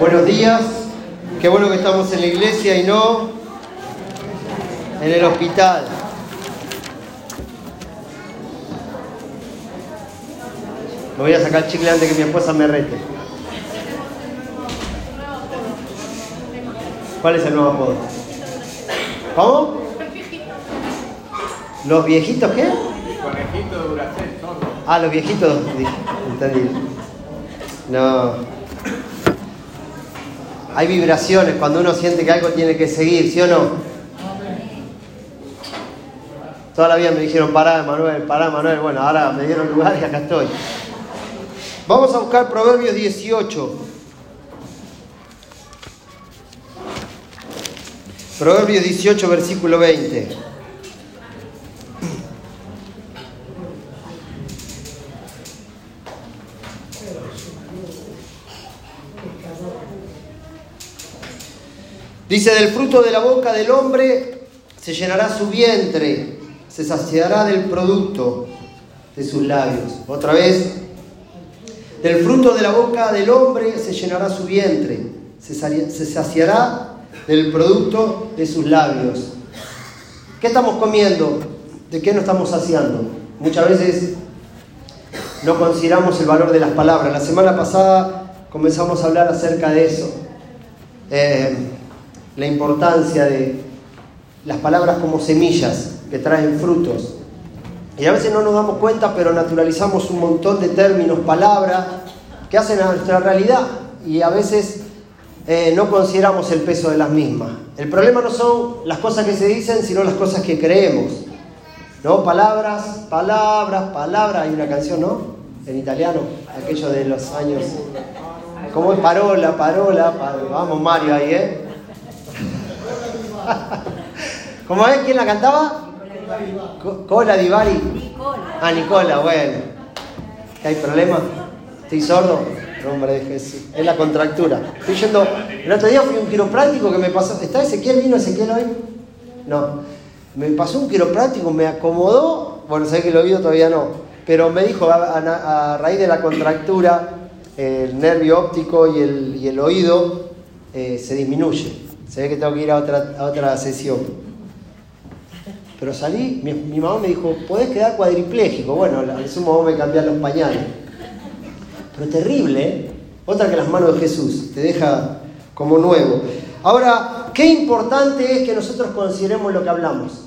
Buenos días, qué bueno que estamos en la iglesia y no en el hospital. Me voy a sacar el chicle antes que mi esposa me rete. ¿Cuál es el nuevo apodo? ¿Cómo? ¿Los viejitos qué? Conejito de Duracell, solo. Ah, los viejitos, dije, No. Hay vibraciones cuando uno siente que algo tiene que seguir, ¿sí o no? Toda la vida me dijeron, pará, Manuel, pará, Manuel. Bueno, ahora me dieron lugar y acá estoy. Vamos a buscar Proverbios 18. Proverbios 18, versículo 20. Dice, del fruto de la boca del hombre se llenará su vientre, se saciará del producto de sus labios. Otra vez, del fruto de la boca del hombre se llenará su vientre, se saciará del producto de sus labios. ¿Qué estamos comiendo? ¿De qué nos estamos saciando? Muchas veces no consideramos el valor de las palabras. La semana pasada comenzamos a hablar acerca de eso. Eh, la importancia de las palabras como semillas que traen frutos. Y a veces no nos damos cuenta, pero naturalizamos un montón de términos, palabras, que hacen a nuestra realidad y a veces eh, no consideramos el peso de las mismas. El problema no son las cosas que se dicen, sino las cosas que creemos. ¿No? Palabras, palabras, palabras. Hay una canción, ¿no? En italiano, aquello de los años. ¿Cómo es? Parola, parola, parola. Vamos, Mario, ahí, ¿eh? ¿Cómo es? ¿Quién la cantaba? Cola Divari. Ah, Nicola, bueno. ¿Qué hay problema? ¿Estoy sordo? Nombre de Jesús. Es la contractura. Estoy yendo. El otro día fui a un quiropráctico que me pasó. ¿Está Ezequiel? ¿Vino Ezequiel hoy? No. Me pasó un quiropráctico, me acomodó. Bueno, sé que lo oído todavía no. Pero me dijo, a, raíz de la contractura, el nervio óptico y el, y el oído eh, se disminuye. Se ve que tengo que ir a otra, a otra sesión. Pero salí, mi, mamá me dijo, podés quedar cuadripléjico. Bueno, al sumo me cambiar los pañales. Pero terrible, ¿eh? Otra que las manos de Jesús, te deja como nuevo. Ahora, qué importante es que nosotros consideremos lo que hablamos.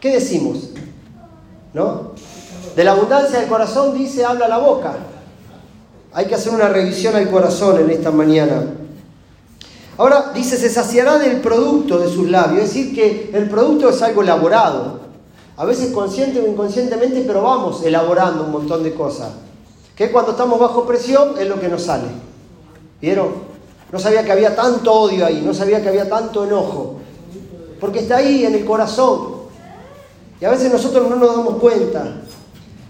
¿Qué decimos? ¿No? De la abundancia del corazón dice, habla la boca. Hay que hacer una revisión al corazón en esta mañana. Ahora dice, se saciará del producto de sus labios, es decir, que el producto es algo elaborado. A veces consciente o inconscientemente, pero vamos elaborando un montón de cosas. Que cuando estamos bajo presión es lo que nos sale. ¿Vieron? No sabía que había tanto odio ahí, no sabía que había tanto enojo. Porque está ahí en el corazón. Y a veces nosotros no nos damos cuenta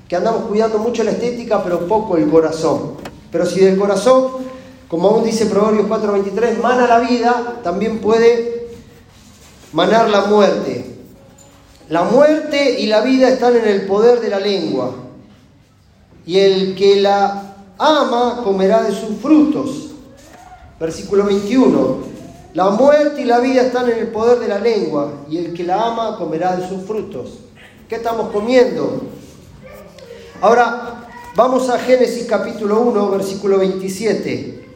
que andamos cuidando mucho la estética, pero poco el corazón. Pero si del corazón, como aún dice Proverbios 4:23, mana la vida, también puede manar la muerte. La muerte y la vida están en el poder de la lengua. Y el que la ama comerá de sus frutos. Versículo 21. La muerte y la vida están en el poder de la lengua. Y el que la ama comerá de sus frutos. ¿Qué estamos comiendo? Ahora, vamos a Génesis capítulo 1, versículo 27.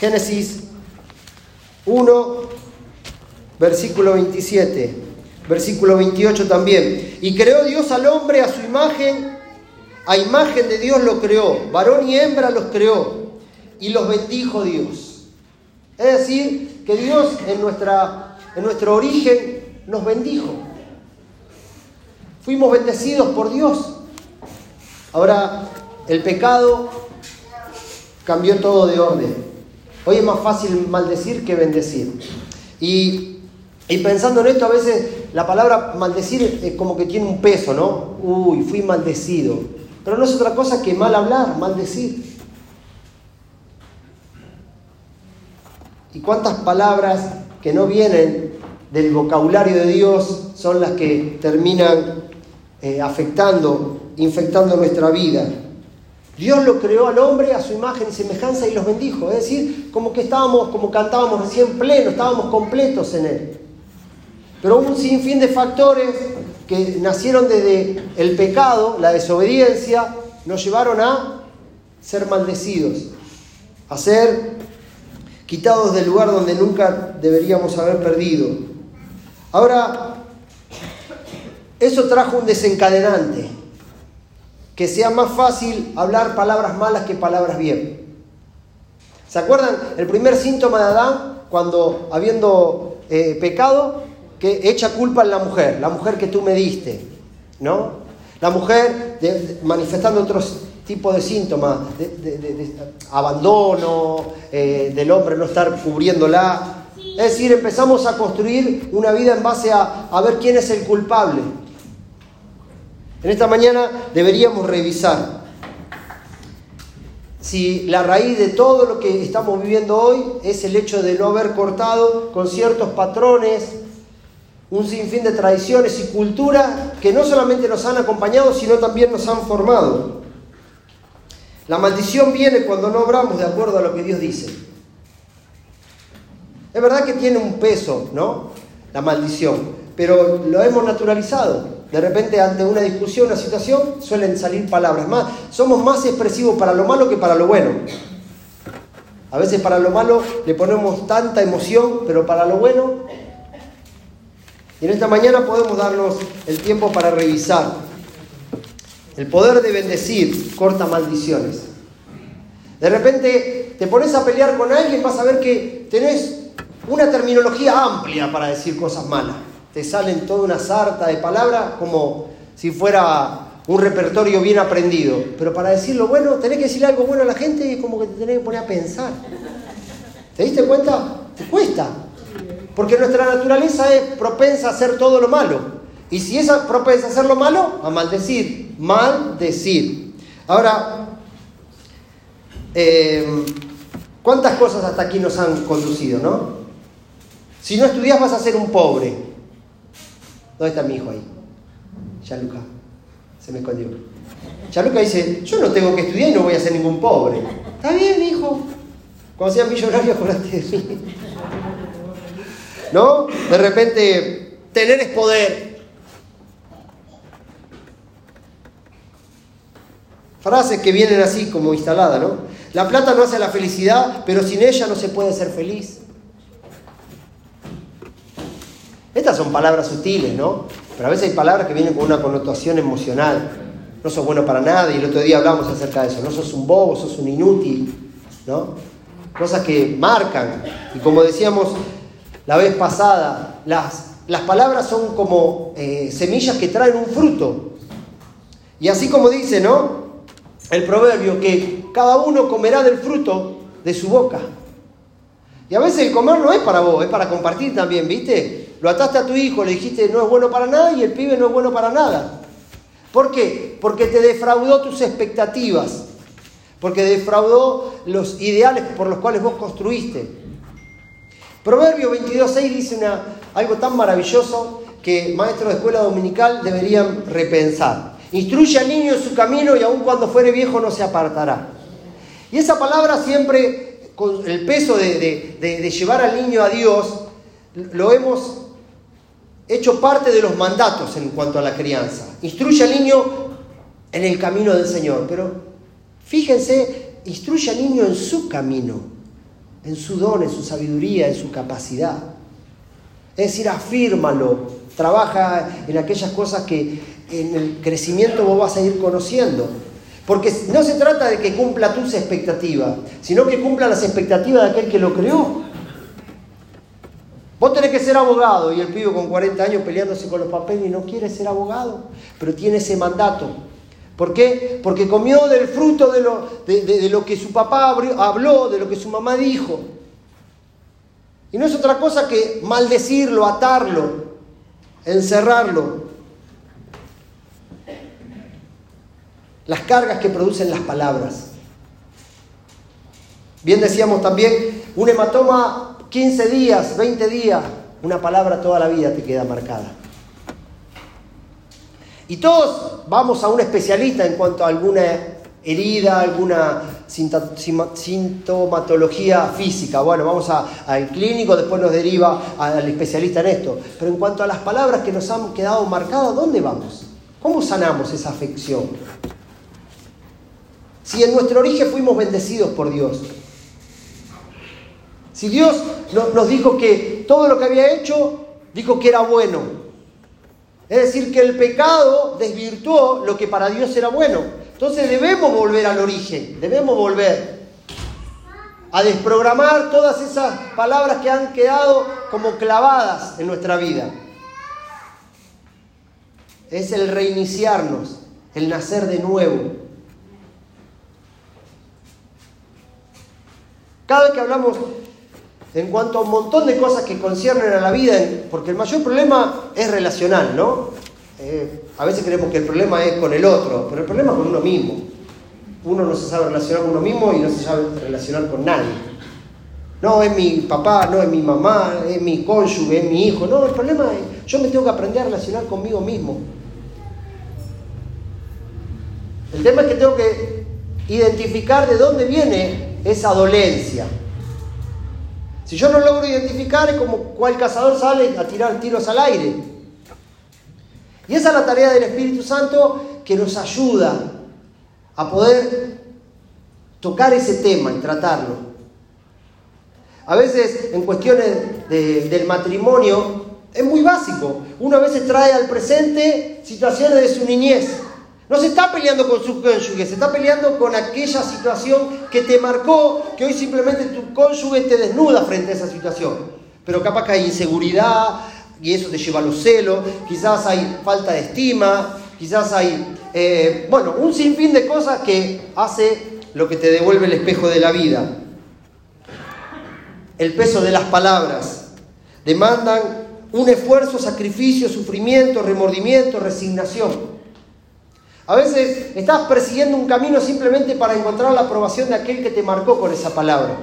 Génesis 1, versículo 27. Versículo 28 también. Y creó Dios al hombre a su imagen, a imagen de Dios lo creó, varón y hembra los creó, y los bendijo Dios. Es decir, que Dios en, nuestra, en nuestro origen nos bendijo. Fuimos bendecidos por Dios. Ahora, el pecado cambió todo de orden. Hoy es más fácil maldecir que bendecir. Y, pensando en esto, a veces la palabra maldecir es como que tiene un peso, ¿no? Uy, fui maldecido. Pero no es otra cosa que mal hablar, maldecir. ¿Y cuántas palabras que no vienen del vocabulario de Dios son las que terminan eh, afectando, infectando nuestra vida. Dios lo creó al hombre a su imagen y semejanza y los bendijo. Es decir, como que estábamos, como cantábamos recién pleno, estábamos completos en Él. Pero un sinfín de factores que nacieron desde el pecado, la desobediencia, nos llevaron a ser maldecidos, a ser quitados del lugar donde nunca deberíamos haber perdido. Ahora, eso trajo un desencadenante, que sea más fácil hablar palabras malas que palabras bien. ¿Se acuerdan el primer síntoma de Adán cuando habiendo eh, pecado, que echa culpa en la mujer, la mujer que tú me diste, ¿no? La mujer manifestando otros tipos de síntomas, de, abandono, eh, del hombre no estar cubriéndola. Es decir, empezamos a construir una vida en base a, a ver quién es el culpable. En esta mañana deberíamos revisar si la raíz de todo lo que estamos viviendo hoy es el hecho de no haber cortado con ciertos patrones, un sinfín de tradiciones y culturas que no solamente nos han acompañado, sino también nos han formado. La maldición viene cuando no obramos de acuerdo a lo que Dios dice. Es verdad que tiene un peso, ¿no? La maldición, pero lo hemos naturalizado. De repente, ante una discusión, una situación, suelen salir palabras más. Somos más expresivos para lo malo que para lo bueno. A veces para lo malo le ponemos tanta emoción, pero para lo bueno. Y en esta mañana podemos darnos el tiempo para revisar. El poder de bendecir corta maldiciones. De repente te pones a pelear con alguien, vas a ver que tenés una terminología amplia para decir cosas malas te salen toda una sarta de palabras como si fuera un repertorio bien aprendido. Pero para decir lo bueno, tenés que decirle algo bueno a la gente y es como que te tenés que poner a pensar. ¿Te diste cuenta? Te cuesta. Porque nuestra naturaleza es propensa a hacer todo lo malo. Y si es propensa a hacer lo malo, a maldecir. Maldecir. Ahora, eh, ¿cuántas cosas hasta aquí nos han conducido, no? Si no estudias vas a ser un pobre. ¿Dónde está mi hijo ahí? Chaluca. Se me escondió. Chaluca dice, yo no tengo que estudiar y no voy a ser ningún pobre. Está bien, hijo. Cuando seas millonario, acuérdate de. ¿No? De repente, tener es poder. Frases que vienen así como instaladas, ¿no? La plata no hace la felicidad, pero sin ella no se puede ser feliz. Estas son palabras sutiles, ¿no? Pero a veces hay palabras que vienen con una connotación emocional. No sos bueno para nada, y el otro día hablamos acerca de eso. No sos un bobo, sos un inútil, ¿no? Cosas que marcan. Y como decíamos la vez pasada, las, las palabras son como eh, semillas que traen un fruto. Y así como dice, ¿no? El proverbio, que cada uno comerá del fruto de su boca. Y a veces el comer no es para vos, es para compartir también, ¿viste? Lo ataste a tu hijo, le dijiste no es bueno para nada y el pibe no es bueno para nada. ¿Por qué? Porque te defraudó tus expectativas, porque defraudó los ideales por los cuales vos construiste. Proverbio 22.6 dice una, algo tan maravilloso que maestros de escuela dominical deberían repensar. Instruye al niño en su camino y aun cuando fuere viejo no se apartará. Y esa palabra siempre, con el peso de, de llevar al niño a Dios, lo hemos hecho parte de los mandatos en cuanto a la crianza. Instruye al niño en el camino del Señor, pero fíjense, instruye al niño en su camino, en su don, en su sabiduría, en su capacidad. Es decir, afírmalo, trabaja en aquellas cosas que en el crecimiento vos vas a ir conociendo. Porque no se trata de que cumpla tus expectativas, sino que cumpla las expectativas de aquel que lo creó. Vos tenés que ser abogado y el pibe con 40 años peleándose con los papeles y no quiere ser abogado, pero tiene ese mandato. ¿Por qué? Porque comió del fruto de lo, de, lo que su papá habló, de lo que su mamá dijo. Y no es otra cosa que maldecirlo, atarlo, encerrarlo. Las cargas que producen las palabras. Bien decíamos también, un hematoma 15 días, 20 días, una palabra toda la vida te queda marcada. Y todos vamos a un especialista en cuanto a alguna herida, alguna sintomatología física. Bueno, vamos al clínico, después nos deriva al especialista en esto. Pero en cuanto a las palabras que nos han quedado marcadas, ¿dónde vamos? ¿Cómo sanamos esa afección? Si en nuestro origen fuimos bendecidos por Dios, si Dios nos dijo que todo lo que había hecho, dijo que era bueno. Es decir, que el pecado desvirtuó lo que para Dios era bueno. Entonces debemos volver al origen, debemos volver a desprogramar todas esas palabras que han quedado como clavadas en nuestra vida. Es el reiniciarnos, el nacer de nuevo. Cada vez que hablamos en cuanto a un montón de cosas que conciernen a la vida, porque el mayor problema es relacional, ¿no? Eh, a veces creemos que el problema es con el otro, pero el problema es con uno mismo. Uno no se sabe relacionar con uno mismo y no se sabe relacionar con nadie. No, es mi papá, no es mi mamá, es mi cónyuge, es mi hijo. No, el problema es, yo me tengo que aprender a relacionar conmigo mismo. El tema es que tengo que identificar de dónde viene esa dolencia. Si yo no logro identificar, es como cual cazador sale a tirar tiros al aire. Y esa es la tarea del Espíritu Santo que nos ayuda a poder tocar ese tema y tratarlo. A veces en cuestiones del matrimonio es muy básico. Uno a veces trae al presente situaciones de su niñez. No se está peleando con su cónyuge, se está peleando con aquella situación que te marcó, que hoy simplemente tu cónyuge te desnuda frente a esa situación. Pero capaz que hay inseguridad y eso te lleva a los celos, quizás hay falta de estima, quizás hay, eh, bueno, un sinfín de cosas que hace lo que te devuelve el espejo de la vida. El peso de las palabras demandan un esfuerzo, sacrificio, sufrimiento, remordimiento, resignación. A veces estás persiguiendo un camino simplemente para encontrar la aprobación de aquel que te marcó con esa palabra.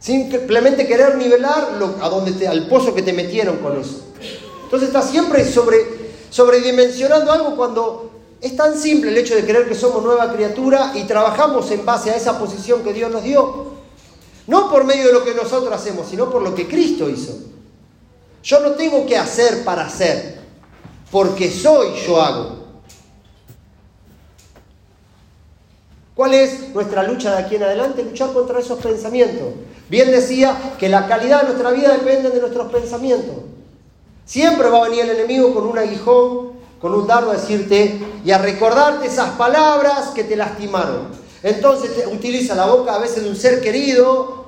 Simplemente querer nivelar a donde te, al pozo que te metieron con eso. Entonces estás siempre sobre, sobredimensionando algo cuando es tan simple el hecho de creer que somos nueva criatura y trabajamos en base a esa posición que Dios nos dio. No por medio de lo que nosotros hacemos, sino por lo que Cristo hizo. Yo no tengo que hacer para hacer porque soy yo hago. ¿Cuál es nuestra lucha de aquí en adelante? Luchar contra esos pensamientos. Bien decía que la calidad de nuestra vida depende de nuestros pensamientos. Siempre va a venir el enemigo con un aguijón, con un dardo a decirte y a recordarte esas palabras que te lastimaron. Entonces utiliza la boca a veces de un ser querido,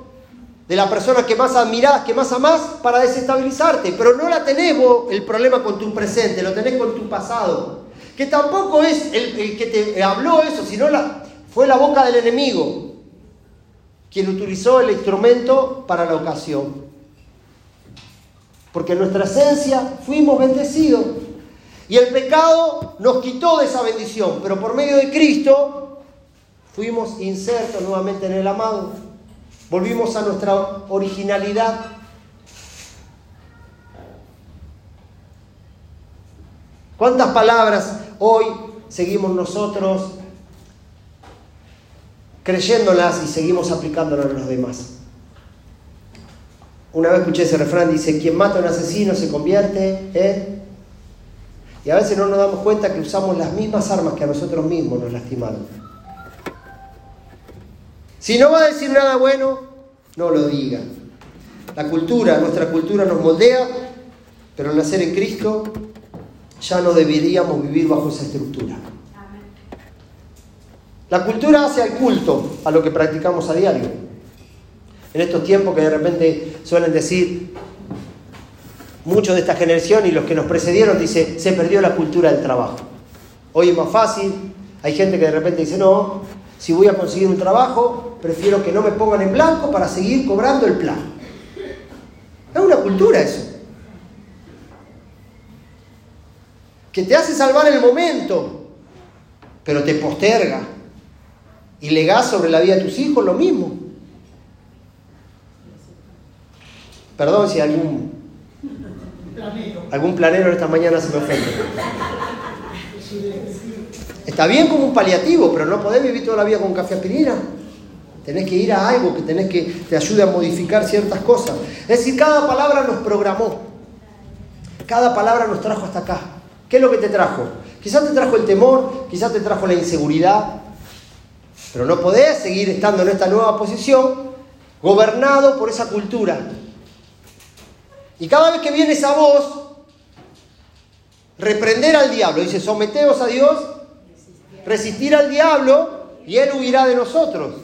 de la persona que más admirás, que más amás, para desestabilizarte. Pero no la tenés el problema con tu presente, lo tenés con tu pasado. Que tampoco es el, que te habló eso, sino la, fue la boca del enemigo quien utilizó el instrumento para la ocasión. Porque en nuestra esencia fuimos bendecidos. Y el pecado nos quitó de esa bendición, pero por medio de Cristo fuimos insertos nuevamente en el amado. Volvimos a nuestra originalidad. ¿Cuántas palabras hoy seguimos nosotros creyéndolas y seguimos aplicándolas a los demás? Una vez escuché ese refrán, dice, quien mata a un asesino se convierte en... Y a veces no nos damos cuenta que usamos las mismas armas que a nosotros mismos nos lastimaron. Si no va a decir nada bueno, no lo diga. La cultura, nuestra cultura nos moldea, pero al nacer en Cristo ya no deberíamos vivir bajo esa estructura. La cultura hace al culto a lo que practicamos a diario. En estos tiempos que de repente suelen decir muchos de esta generación y los que nos precedieron, dice, se perdió la cultura del trabajo. Hoy es más fácil, hay gente que de repente dice, no, si voy a conseguir un trabajo, prefiero que no me pongan en blanco para seguir cobrando el plan. Es una cultura eso. Que te hace salvar el momento, pero te posterga. Y legás sobre la vida de tus hijos lo mismo. Perdón si algún Algún planero esta mañana se me ofende. Está bien como un paliativo, pero no podés vivir toda la vida con café aspirina. Tenés que ir a algo que tenés que te ayude a modificar ciertas cosas. Es decir, cada palabra nos programó. Cada palabra nos trajo hasta acá. ¿Qué es lo que te trajo? Quizás te trajo el temor, quizás te trajo la inseguridad, pero no podés seguir estando en esta nueva posición gobernado por esa cultura. Y cada vez que viene esa voz, reprender al diablo, dice, someteos a Dios, resistir al diablo y él huirá de nosotros.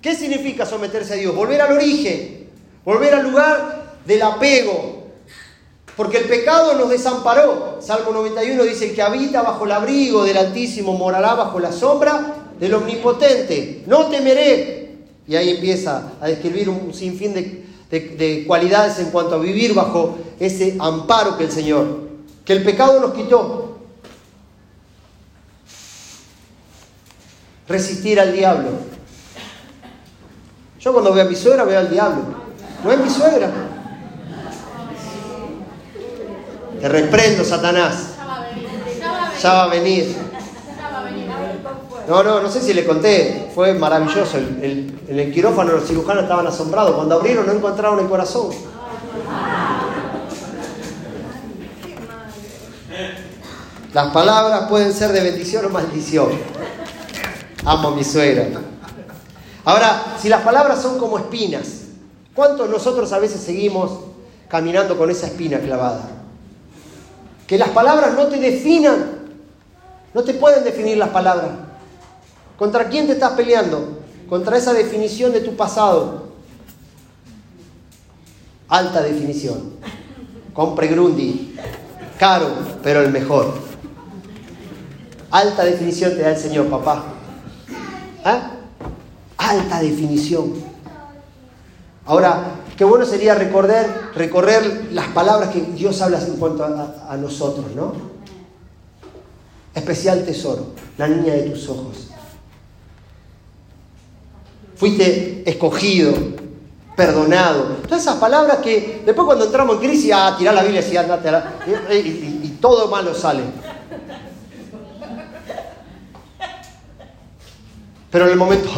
¿Qué significa someterse a Dios? Volver al origen, volver al lugar del apego, porque el pecado nos desamparó. Salmo 91 dice, que habita bajo el abrigo del Altísimo morará bajo la sombra del Omnipotente. No temeré. Y ahí empieza a describir un sinfín de, de cualidades en cuanto a vivir bajo ese amparo que el Señor, que el pecado nos quitó. Resistir al diablo. Yo cuando veo a mi suegra veo al diablo. No es mi suegra. Te reprendo, Satanás. Ya va a venir. No, no, no sé si le conté. Fue maravilloso. en el quirófano los cirujanos estaban asombrados. Cuando abrieron no encontraron el corazón. Las palabras pueden ser de bendición o maldición. Amo a mi suegra. Ahora, si las palabras son como espinas, ¿cuántos nosotros a veces seguimos caminando con esa espina clavada? Que las palabras no te definan. No te pueden definir las palabras. ¿Contra quién te estás peleando? Contra esa definición de tu pasado. Alta definición. Compre Grundy. Caro, pero el mejor. Alta definición te da el Señor, papá. ¿Ah? Alta definición. Ahora, Qué bueno sería recorrer, recorrer las palabras que Dios habla en cuanto a, nosotros, ¿no? Especial tesoro, la niña de tus ojos. Fuiste escogido, perdonado. Todas esas palabras que después cuando entramos en crisis, ah, tirá la Biblia y andate a la... y, todo malo sale. Pero en el momento,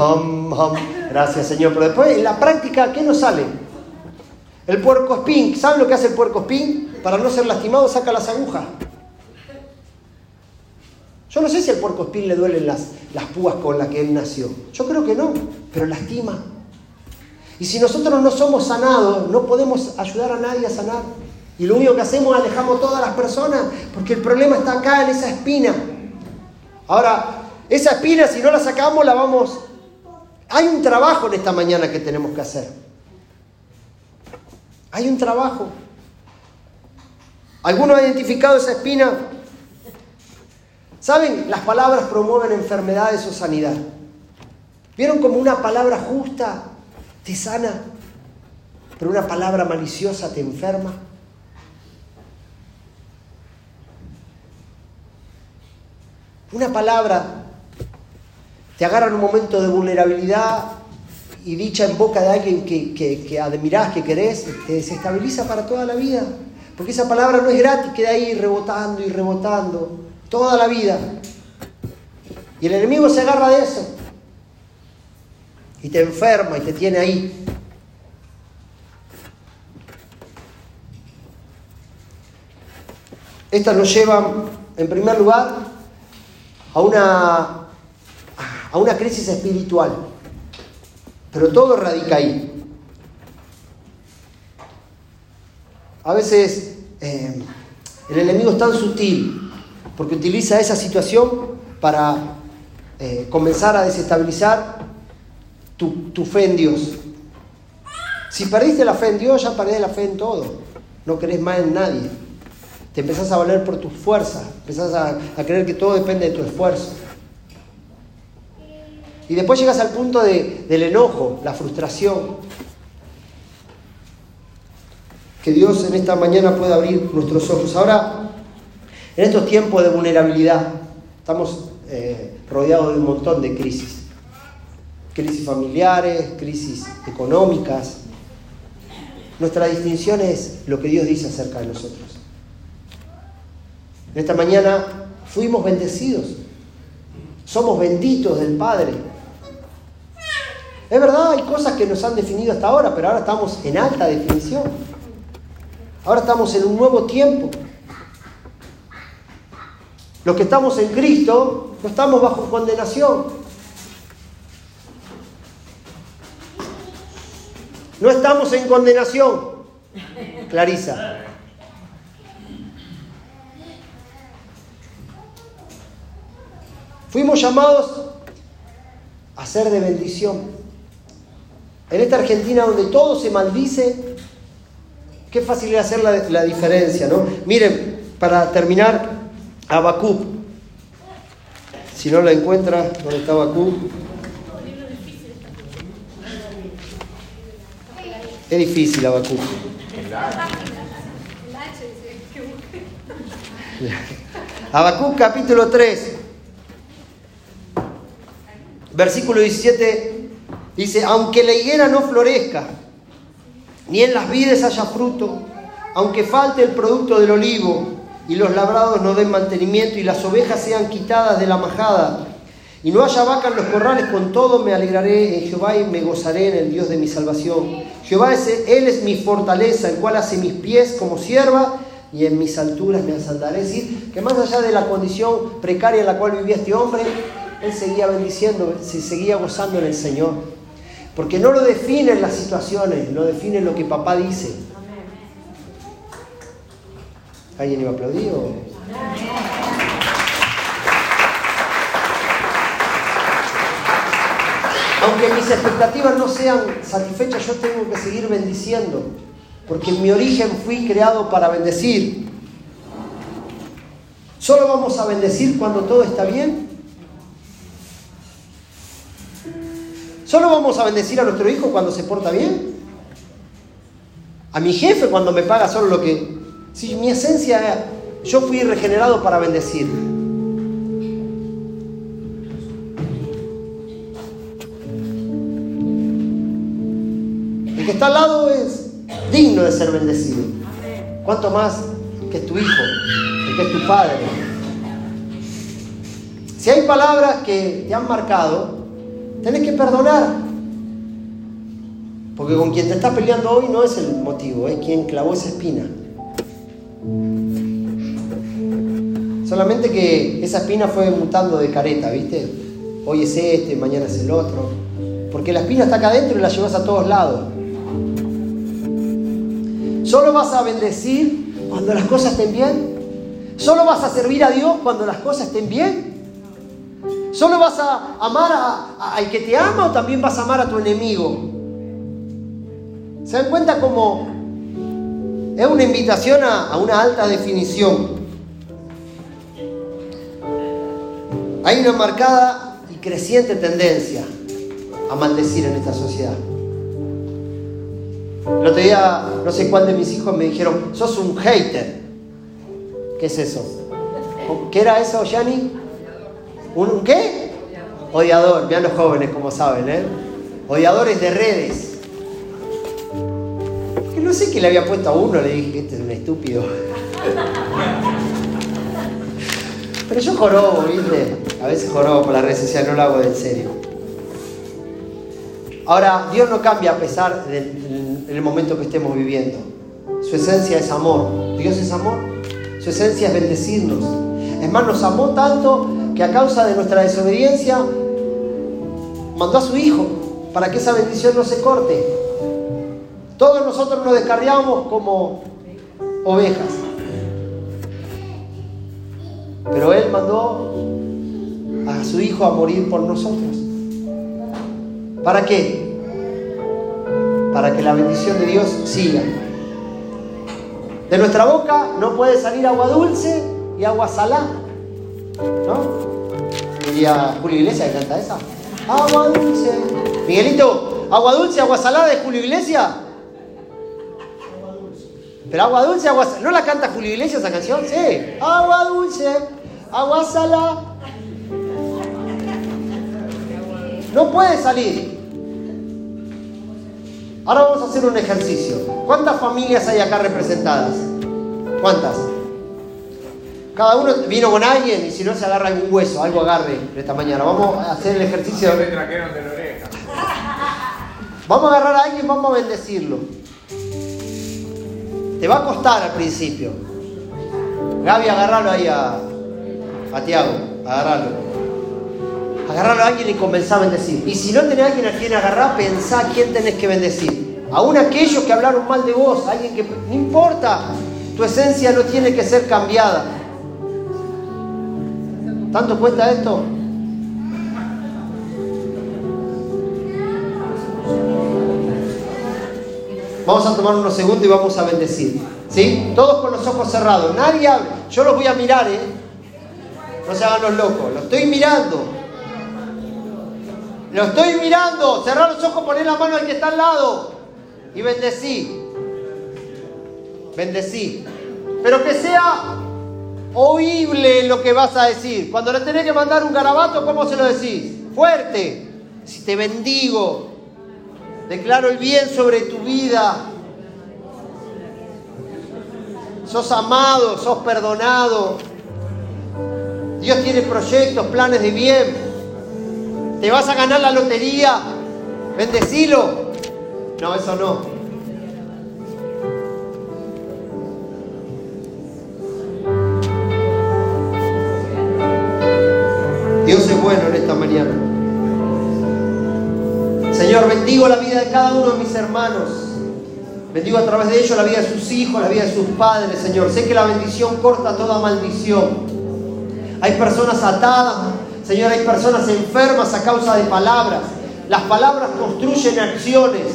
gracias Señor. Pero después en la práctica, ¿qué nos sale? El puerco espín, ¿saben lo que hace el puerco espín? Para no ser lastimado saca las agujas. Yo no sé si al puerco espín le duelen las, las púas con las que él nació. Yo creo que no, pero lastima. Y si nosotros no somos sanados, no podemos ayudar a nadie a sanar. Y lo único que hacemos es alejamos todas las personas, porque el problema está acá en esa espina. Ahora, esa espina, si no la sacamos, la vamos... Hay un trabajo en esta mañana que tenemos que hacer. Hay un trabajo. ¿Alguno ha identificado esa espina? ¿Saben? Las palabras promueven enfermedades o sanidad. ¿Vieron como una palabra justa te sana, pero una palabra maliciosa te enferma? Una palabra te agarra en un momento de vulnerabilidad y dicha en boca de alguien que, que, admirás, que querés, te desestabiliza para toda la vida. Porque esa palabra no es gratis, queda ahí rebotando y rebotando toda la vida. Y el enemigo se agarra de eso. Y te enferma y te tiene ahí. Estas nos llevan, en primer lugar, a una, una crisis espiritual. Pero todo radica ahí. A veces eh, el enemigo es tan sutil porque utiliza esa situación para eh, comenzar a desestabilizar tu, tu, fe en Dios. Si perdiste la fe en Dios, ya perdés la fe en todo. No crees más en nadie. Te empezás a valer por tus fuerzas. Empezás a, a creer que todo depende de tu esfuerzo. Y después llegas al punto del enojo, la frustración. Que Dios en esta mañana pueda abrir nuestros ojos. Ahora, en estos tiempos de vulnerabilidad, estamos eh, rodeados de un montón de crisis. Crisis familiares, crisis económicas. Nuestra distinción es lo que Dios dice acerca de nosotros. En esta mañana fuimos bendecidos. Somos benditos del Padre. Es verdad, hay cosas que nos han definido hasta ahora, pero ahora estamos en alta definición. Ahora estamos en un nuevo tiempo. Los que estamos en Cristo no estamos bajo condenación. No estamos en condenación. Clarisa. Fuimos llamados a ser de bendición. En esta Argentina donde todo se maldice, qué fácil es hacer la, diferencia, ¿no? Miren, para terminar, Habacuc. Si no la encuentra, ¿dónde está Habacuc? Es difícil Habacuc. Habacuc capítulo 3, versículo 17, dice, aunque la higuera no florezca, ni en las vides haya fruto, aunque falte el producto del olivo y los labrados no den mantenimiento y las ovejas sean quitadas de la majada, y no haya vaca en los corrales, con todo me alegraré en Jehová y me gozaré en el Dios de mi salvación. Jehová es, Él es mi fortaleza, el cual hace mis pies como sierva y en mis alturas me ensaldaré. Es decir, que más allá de la condición precaria en la cual vivía este hombre, él seguía bendiciendo, se seguía gozando en el Señor. Porque no lo definen las situaciones, lo define lo que papá dice. ¿Alguien iba a aplaudir? Aunque mis expectativas no sean satisfechas, yo tengo que seguir bendiciendo. Porque en mi origen fui creado para bendecir. ¿Solo vamos a bendecir cuando todo está bien? ¿Solo vamos a bendecir a nuestro hijo cuando se porta bien? ¿A mi jefe cuando me paga solo lo que... Si mi esencia, yo fui regenerado para bendecir. El que está al lado es digno de ser bendecido. ¿Cuánto más que es tu hijo, que es tu padre? Si hay palabras que te han marcado, Tenés que perdonar. Porque con quien te está peleando hoy no es el motivo, es quien clavó esa espina. Solamente que esa espina fue mutando de careta, ¿viste? Hoy es este, mañana es el otro. Porque la espina está acá adentro y la llevas a todos lados. Solo vas a bendecir cuando las cosas estén bien. Solo vas a servir a Dios cuando las cosas estén bien. ¿Solo vas a amar al que te ama o también vas a amar a tu enemigo? ¿Se dan cuenta cómo es una invitación a, una alta definición? Hay una marcada y creciente tendencia a maldecir en esta sociedad. El otro día, no sé cuál de mis hijos me dijeron, sos un hater. ¿Qué es eso? ¿Qué era eso, Yanni? ¿Un qué? Odiador, vean los jóvenes como saben, ¿eh? Odiadores de redes. Que no sé qué le había puesto a uno, le dije, este es un estúpido. Pero yo jorobo, ¿viste? A veces jorobo por las redes sociales, no lo hago de en serio. Ahora, Dios no cambia a pesar del momento que estemos viviendo. Su esencia es amor. Dios es amor. Su esencia es bendecirnos. Es más, nos amó tanto que a causa de nuestra desobediencia mandó a su Hijo para que esa bendición no se corte. Todos nosotros nos descarriamos como ovejas. Pero Él mandó a su Hijo a morir por nosotros. ¿Para qué? Para que la bendición de Dios siga. De nuestra boca no puede salir agua dulce y agua salada. ¿No? Diría Julio Iglesias que canta esa. Agua dulce. Miguelito, agua dulce, agua salada de Julio Iglesias. Pero agua dulce, agua salada. ¿No la canta Julio Iglesias esa canción? Sí. Agua dulce, agua salada. No puede salir. Ahora vamos a hacer un ejercicio. ¿Cuántas familias hay acá representadas? ¿Cuántas? Cada uno vino con alguien y si no se agarra algún hueso, algo agarre esta mañana. Vamos a hacer el ejercicio. Me trajeron de la oreja. Vamos a agarrar a alguien, vamos a bendecirlo. Te va a costar al principio. Gaby, agarralo ahí a, a Tiago, agarralo. Agarralo a alguien y comenzá a bendecir. Y si no tenés a alguien a quien agarrar, pensá a quién tenés que bendecir. Aún aquellos que hablaron mal de vos, alguien que no importa, tu esencia no tiene que ser cambiada. ¿Tanto cuesta esto? Vamos a tomar unos segundos y vamos a bendecir. ¿Sí? Todos con los ojos cerrados. Nadie. Yo los voy a mirar, ¿eh? No se hagan los locos. Lo estoy mirando. Lo estoy mirando. Cerrar los ojos, poner la mano al que está al lado. Y bendecí. Bendecí. Pero que sea oíble lo que vas a decir. Cuando le tenés que mandar un garabato, ¿cómo se lo decís? Fuerte. Si te bendigo, declaro el bien sobre tu vida. Sos amado, sos perdonado. Dios tiene proyectos, planes de bien. Te vas a ganar la lotería. Bendecilo. No, eso no. Bueno en esta mañana. Señor, bendigo la vida de cada uno de mis hermanos. Bendigo a través de ellos la vida de sus hijos, la vida de sus padres, Señor. Sé que la bendición corta toda maldición. Hay personas atadas, Señor, hay personas enfermas a causa de palabras. Las palabras construyen acciones.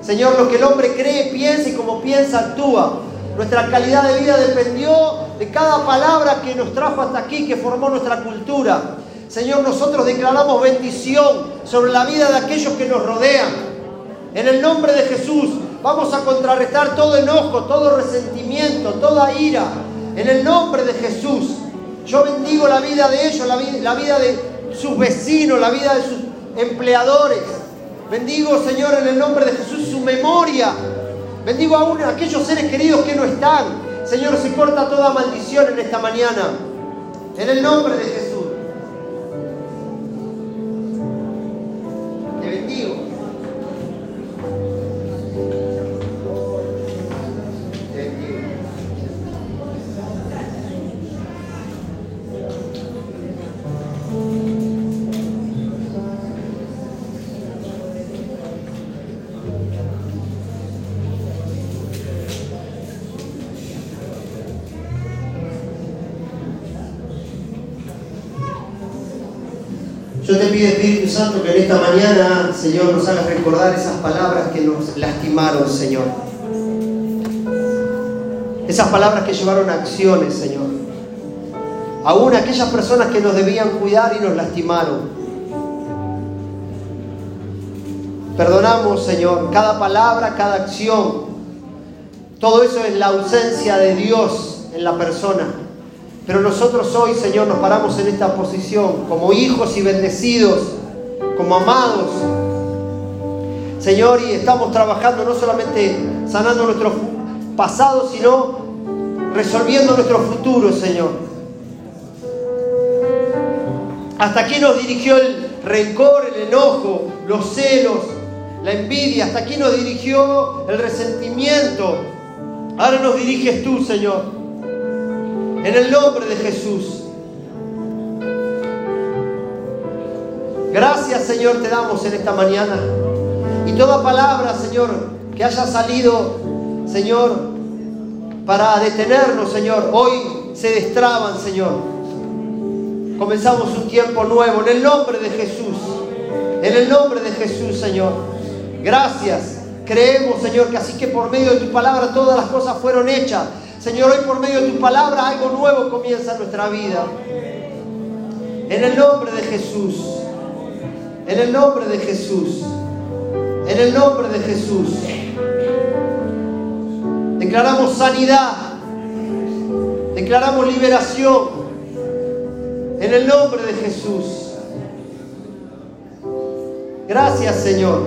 Señor, lo que el hombre cree, piensa y como piensa, actúa. Nuestra calidad de vida dependió de cada palabra que nos trajo hasta aquí, que formó nuestra cultura. Señor, nosotros declaramos bendición sobre la vida de aquellos que nos rodean. En el nombre de Jesús vamos a contrarrestar todo enojo, todo resentimiento, toda ira. En el nombre de Jesús. Yo bendigo la vida de ellos, la vida, de sus vecinos, la vida de sus empleadores. Bendigo, Señor, en el nombre de Jesús su memoria. Bendigo aún a aquellos seres queridos que no están. Señor, se corta toda maldición en esta mañana. En el nombre de Jesús. Santo, que en esta mañana, Señor, nos hagas recordar esas palabras que nos lastimaron, Señor. Esas palabras que llevaron a acciones, Señor. Aún aquellas personas que nos debían cuidar y nos lastimaron. Perdonamos, Señor, cada palabra, cada acción. Todo eso es la ausencia de Dios en la persona. Pero nosotros hoy, Señor, nos paramos en esta posición como hijos y bendecidos, como amados. Señor, y estamos trabajando no solamente sanando nuestro pasado, sino resolviendo nuestro futuro, Señor. Hasta aquí nos dirigió el rencor, el enojo, los celos, la envidia. Hasta aquí nos dirigió el resentimiento. Ahora nos diriges tú, Señor. En el nombre de Jesús. Gracias, Señor, te damos en esta mañana. Y toda palabra, Señor, que haya salido, Señor, para detenernos, Señor, hoy se destraban, Señor. Comenzamos un tiempo nuevo en el nombre de Jesús. En el nombre de Jesús, Señor. Gracias. Creemos, Señor, que así que por medio de tu palabra todas las cosas fueron hechas. Señor, hoy por medio de tu palabra algo nuevo comienza en nuestra vida. En el nombre de Jesús. En el nombre de Jesús. En el nombre de Jesús. Declaramos sanidad. Declaramos liberación. En el nombre de Jesús. Gracias, Señor.